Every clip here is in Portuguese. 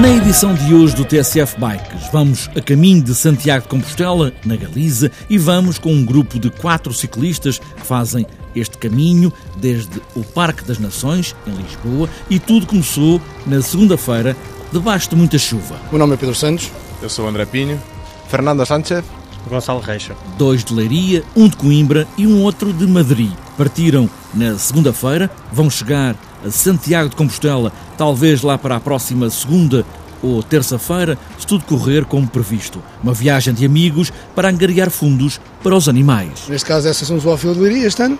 Na edição de hoje do TSF Bikes, vamos a caminho de Santiago de Compostela, na Galiza, e vamos com um grupo de quatro ciclistas que fazem este caminho desde o Parque das Nações, em Lisboa, e tudo começou na segunda-feira, debaixo de muita chuva. O meu nome é Pedro Santos. Eu sou André Pinho. Fernando Sánchez. Gonçalo Reixa. Dois de Leiria, um de Coimbra e um outro de Madrid. Partiram na segunda-feira, vão chegar a Santiago de Compostela, talvez lá para a próxima segunda ou terça-feira, se tudo correr como previsto. Uma viagem de amigos para angariar fundos para os animais. Neste caso, é a Associação Zoófila de Leiria este ano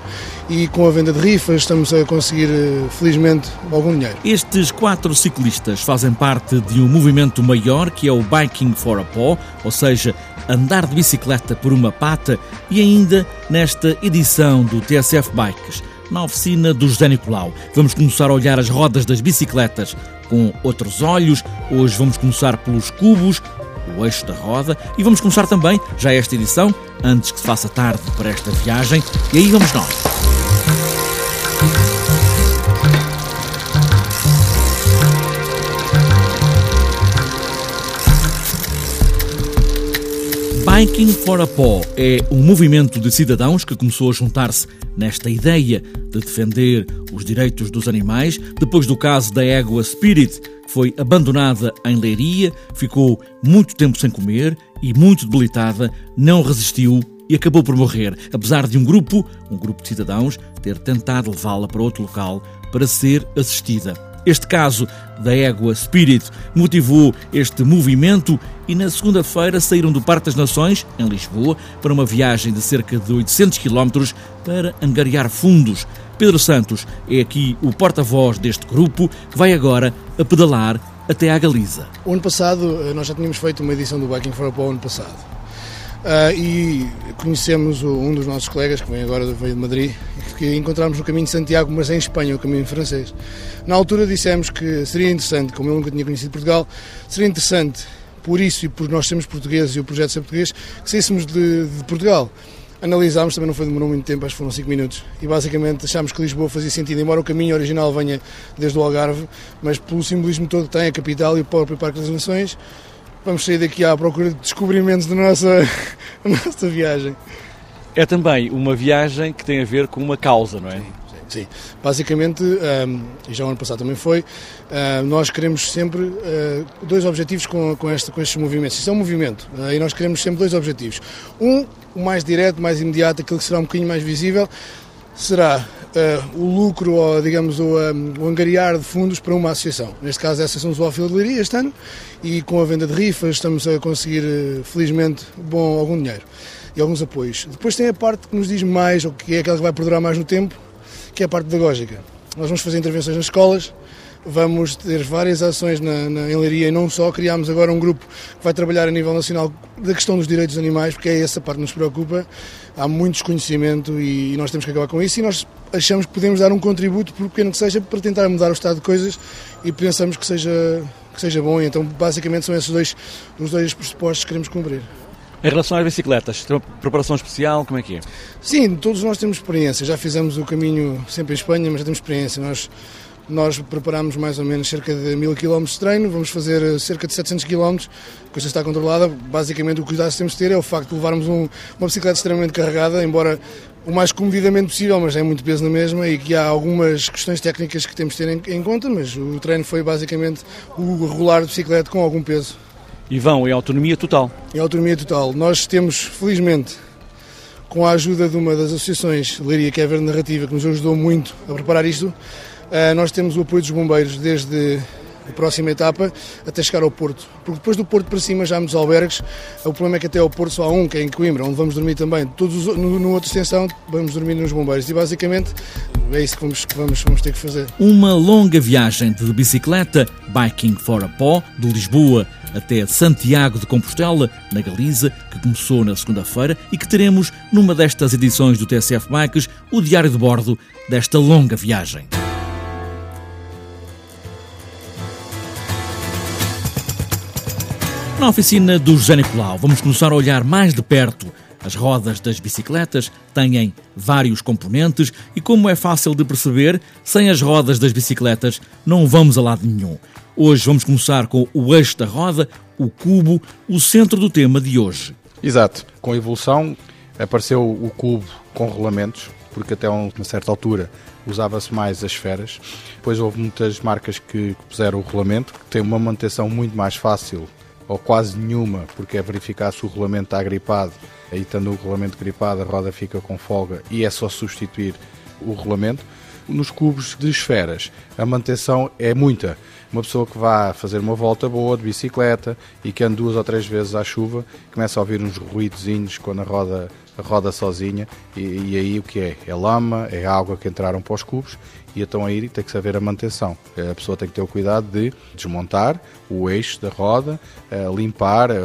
e com a venda de rifas estamos a conseguir, eh, felizmente, algum dinheiro. Estes quatro ciclistas fazem parte de um movimento maior que é o Biking for a Paw, ou seja, andar de bicicleta por uma pata, e ainda nesta edição do TSF Bikes na oficina do José Nicolau. Vamos começar a olhar as rodas das bicicletas com outros olhos. Hoje vamos começar pelos cubos, o eixo da roda, e vamos começar também, já esta edição, antes que se faça tarde para esta viagem. E aí vamos nós. Biking for a Paw é um movimento de cidadãos que começou a juntar-se nesta ideia de defender os direitos dos animais depois do caso da égua Spirit, que foi abandonada em Leiria, ficou muito tempo sem comer e muito debilitada, não resistiu e acabou por morrer, apesar de um grupo, um grupo de cidadãos, ter tentado levá-la para outro local para ser assistida. Este caso da égua Spirit motivou este movimento e na segunda-feira saíram do Parque das Nações, em Lisboa, para uma viagem de cerca de 800 km para angariar fundos. Pedro Santos é aqui o porta-voz deste grupo que vai agora a pedalar até à Galiza. O ano passado, eh, nós já tínhamos feito uma edição do Biking for Paw ano passado. Uh, e conhecemos o, um dos nossos colegas, que vem agora veio de Madrid, que encontramos no caminho de Santiago, mas em Espanha, o caminho francês. Na altura dissemos que seria interessante, como eu nunca tinha conhecido Portugal, seria interessante, por isso e por nós sermos portugueses e o projeto ser português, que saíssemos de, de Portugal. Analisámos, também não foi demorou muito tempo, acho que foram 5 minutos, e basicamente achámos que Lisboa fazia sentido, embora o caminho original venha desde o Algarve, mas pelo simbolismo todo que tem a capital e o próprio Parque das Nações, vamos sair daqui à procura de descobrimentos da nossa, da nossa viagem. É também uma viagem que tem a ver com uma causa, não é? Sim, sim. Basicamente, um, e já o ano passado também foi, uh, nós queremos sempre uh, dois objetivos com, com, este, com estes movimentos. Isso é um movimento uh, e nós queremos sempre dois objetivos. Um, o mais direto, mais imediato, aquele que será um bocadinho mais visível, será uh, o lucro, ou digamos, o, um, o, angariar de fundos para uma associação. Neste caso a Associação Zoófila de este ano, e com a venda de rifas estamos a conseguir, uh, felizmente, bom, algum dinheiro e alguns apoios. Depois tem a parte que nos diz mais, ou que é aquela que vai perdurar mais no tempo, que é a parte pedagógica. Nós vamos fazer intervenções nas escolas, vamos ter várias ações na, na, em Leiria e não só. Criámos agora um grupo que vai trabalhar a nível nacional da questão dos direitos dos animais, porque é essa parte que nos preocupa. Há muito desconhecimento e, e nós temos que acabar com isso e nós achamos que podemos dar um contributo, por pequeno que seja, para tentar mudar o estado de coisas e pensamos que seja, que seja bom. E então, basicamente, são esses dois os dois pressupostos que queremos cumprir. Em relação às bicicletas, tem uma preparação especial, como é que é? Sim, todos nós temos experiência. Já fizemos o caminho sempre em Espanha, mas já temos experiência. Nós nós preparamos mais ou menos cerca de mil km de treino, vamos fazer eh, cerca de 700 km, a coisa está controlada. Basicamente, o cuidado que temos de ter é o facto de levarmos um, uma bicicleta extremamente carregada, embora o mais comodidamente possível, mas é muito peso na mesma e que há algumas questões técnicas que temos de ter em, em conta, mas o treino foi basicamente o regular de bicicleta com algum peso. E vão em autonomia total? Em autonomia total. Nós temos, felizmente, com a ajuda de uma das associações, Leiria, que é a Verde Narrativa, que nos ajudou muito a preparar isto, nós temos o apoio dos bombeiros desde a próxima etapa até chegar ao Porto. Porque depois do Porto para cima já há muitos albergues. O problema é que até ao Porto só há um, que é em Coimbra, onde vamos dormir também. Todos no, no outra extensão vamos dormir nos bombeiros. E basicamente é isso que vamos, que vamos, vamos ter que fazer. Uma longa viagem de bicicleta, Biking for a Paw, de Lisboa até Santiago de Compostela, na Galiza, que começou na segunda-feira e que teremos numa destas edições do TSF Bikes o diário de bordo desta longa viagem. Na oficina do José Nicolau, vamos começar a olhar mais de perto As rodas das bicicletas têm vários componentes e, como é fácil de perceber, sem as rodas das bicicletas não vamos a lado nenhum. Hoje vamos começar com o eixo da roda, o cubo, o centro do tema de hoje. Exato. Com a evolução apareceu o cubo com rolamentos, porque até uma certa altura usava-se mais as esferas. Depois houve muitas marcas que puseram o rolamento, que tem uma manutenção muito mais fácil, ou quase nenhuma, porque é verificar se o rolamento está gripado. Aí, estando o rolamento gripado, a roda fica com folga e é só substituir o rolamento. Nos cubos de esferas, a manutenção é muita. Uma pessoa que vá fazer uma volta boa de bicicleta e que ande duas ou três vezes à chuva, começa a ouvir uns ruídozinhos quando a roda roda sozinha e, e, aí o que é? É lama, é água que entraram para os cubos e então aí tem que saber a manutenção. A pessoa tem que ter o cuidado de desmontar o eixo da roda, eh, limpar eh,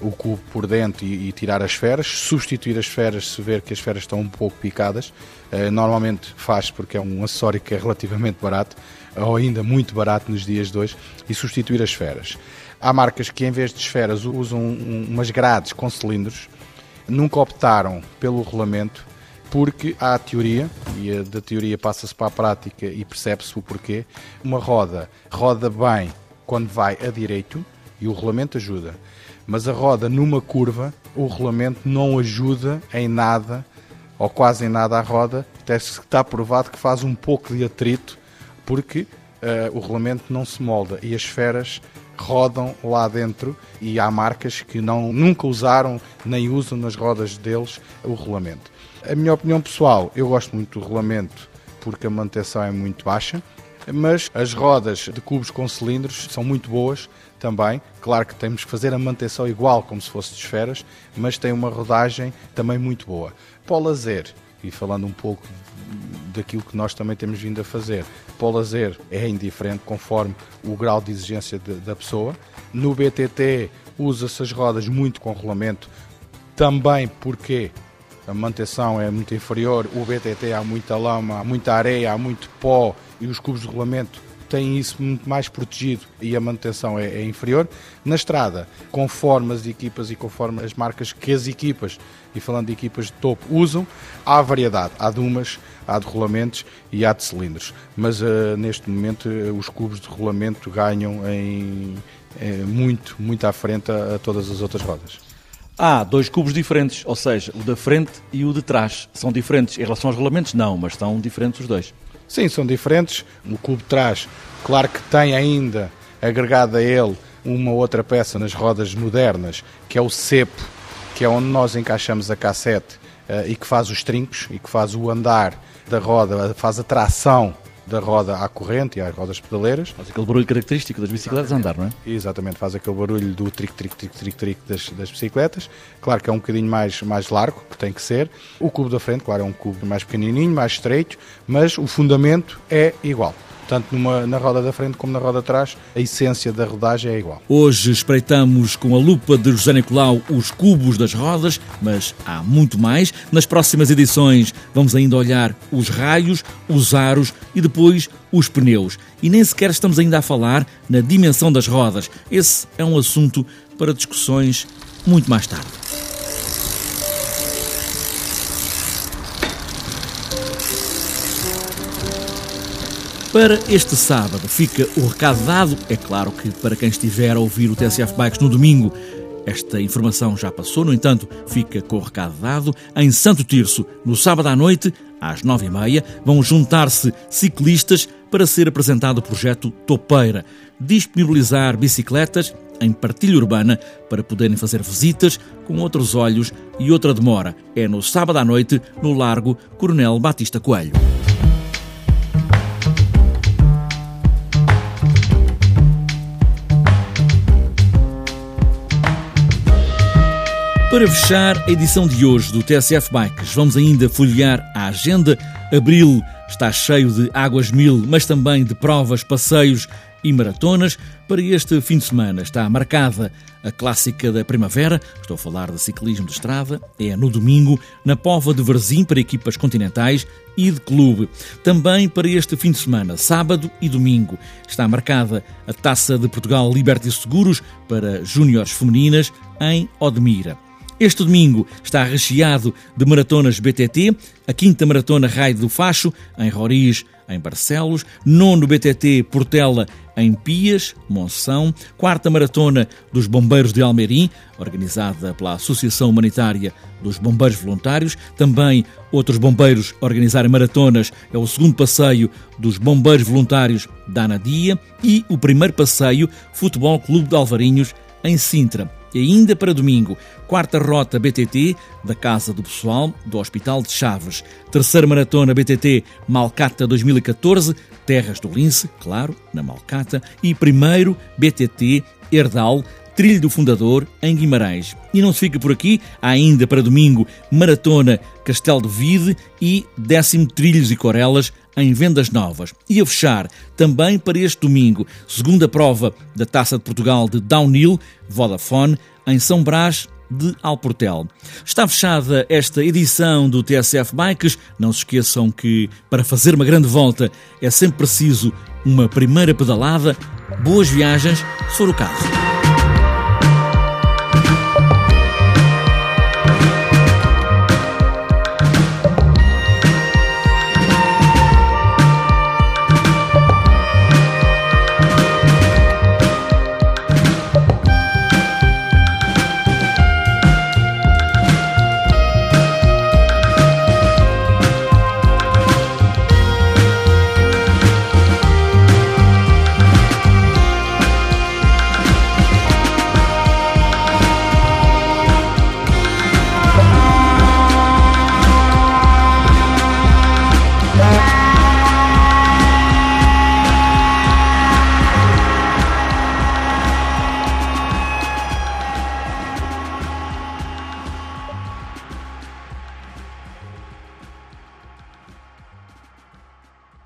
o cubo por dentro e, tirar as esferas, substituir as esferas se ver que as esferas estão um pouco picadas. Eh, normalmente faz porque é um acessório que é relativamente barato, ou ainda muito barato nos dias de hoje, e substituir as esferas. Há marcas que em vez de esferas usam umas grades com cilindros, nunca optaram pelo regulamento porque há a teoria, e da teoria passa-se para a prática e percebe-se o porquê. Uma roda roda bem quando vai a direito e o regulamento ajuda. Mas a roda numa curva, o regulamento não ajuda em nada, ou quase em nada à roda, até está provado que faz um pouco de atrito, porque uh, o regulamento não se molda e as esferas rodam lá dentro e há marcas que não, nunca usaram nem usam nas rodas deles o regulamento. A minha opinião pessoal, eu gosto muito do regulamento porque a manutenção é muito baixa, mas as rodas de cubos com cilindros são muito boas também. Claro que temos que fazer a manutenção igual como se fosse de esferas, mas tem uma rodagem também muito boa. Para o lazer, e falando um pouco daquilo que nós também temos vindo a fazer. Para o lazer é indiferente conforme o grau de exigência de, da pessoa. No BTT usa-se as rodas muito com rolamento, também porque a manutenção é muito inferior. O BTT há muita lama, há muita areia, há muito pó e os cubos de rolamento têm isso muito mais protegido e a manutenção é, é, inferior. Na estrada, conforme as equipas e conforme as marcas que as equipas, e falando de equipas de topo, usam, há variedade. Há de umas, há de rolamentos e há de cilindros. Mas uh, neste momento uh, os cubos de rolamento ganham em, uh, muito, muito à frente a, a todas as outras rodas. Há dois cubos diferentes, ou seja, o da frente e o de trás. São diferentes em relação aos rolamentos? Não, mas são diferentes os dois. Sim, são diferentes. O cubo trás, claro que tem ainda agregado a ele uma outra peça nas rodas modernas, que é o cepo, que é onde nós encaixamos a cassete uh, e que faz os trincos e que faz o andar da roda, faz a tração da roda à corrente e às rodas pedaleiras. Faz aquele barulho característico das bicicletas a andar, não é? Exatamente, faz aquele barulho do tric, tric, tric, tric, tric das, das bicicletas. Claro que é um bocadinho mais, mais largo, que tem que ser. O cubo da frente, claro, é um cubo mais pequenininho, mais estreito, mas o fundamento é igual tanto numa, na roda da frente como na roda de trás, a essência da rodagem é igual. Hoje espreitamos com a lupa de José Nicolau os cubos das rodas, mas há muito mais. Nas próximas edições vamos ainda olhar os raios, os aros e depois os pneus. E nem sequer estamos ainda a falar na dimensão das rodas. Esse é um assunto para discussões muito mais tarde. Para este sábado fica o recado dado. É claro que para quem estiver a ouvir o TSF Bikes no domingo, esta informação já passou, no entanto, fica com o recado dado. Em Santo Tirso, no sábado à noite, às nove e meia, vão juntar-se ciclistas para ser apresentado o projeto Topeira, disponibilizar bicicletas em partilha urbana para poderem fazer visitas com outros olhos e outra demora. É no sábado à noite, no Largo Coronel Batista Coelho. Para fechar a edição de hoje do TSF Bikes, vamos ainda folhear a agenda. Abril está cheio de águas mil, mas também de provas, passeios e maratonas. Para este fim de semana está marcada a clássica da primavera, estou a falar de ciclismo de estrada, é no domingo, na Pova de Varzim para equipas continentais e de clube. Também para este fim de semana, sábado e domingo, está marcada a Taça de Portugal Liberty Seguros para júniores femininas em Odmira. Este domingo está recheado de maratonas BTT, a quinta maratona Raio do Facho, em Roriz, em Barcelos, nono BTT Portela, em Pias, Monção, quarta maratona dos Bombeiros de Almerim, organizada pela Associação Humanitária dos Bombeiros Voluntários, também outros bombeiros organizarem maratonas, é o segundo passeio dos Bombeiros Voluntários da Anadia e o primeiro passeio Futebol Clube de Alvarinhos, em Sintra. E ainda para domingo, quarta rota BTT da Casa do Pessoal do Hospital de Chaves. Terceira maratona BTT Malcata 2014, Terras do Lince, claro, na Malcata. E primeiro BTT Herdal, Trilho do Fundador, em Guimarães. E não se fica por aqui, ainda para domingo Maratona Castelo de Vide e décimo Trilhos e Corelas em vendas novas. E a fechar, também para este domingo, segunda prova da Taça de Portugal de Downhill, Vodafone, em São Brás, de Alportel. Está fechada esta edição do TSF Bikes. Não se esqueçam que para fazer uma grande volta é sempre preciso uma primeira pedalada. Boas viagens, se for o caso.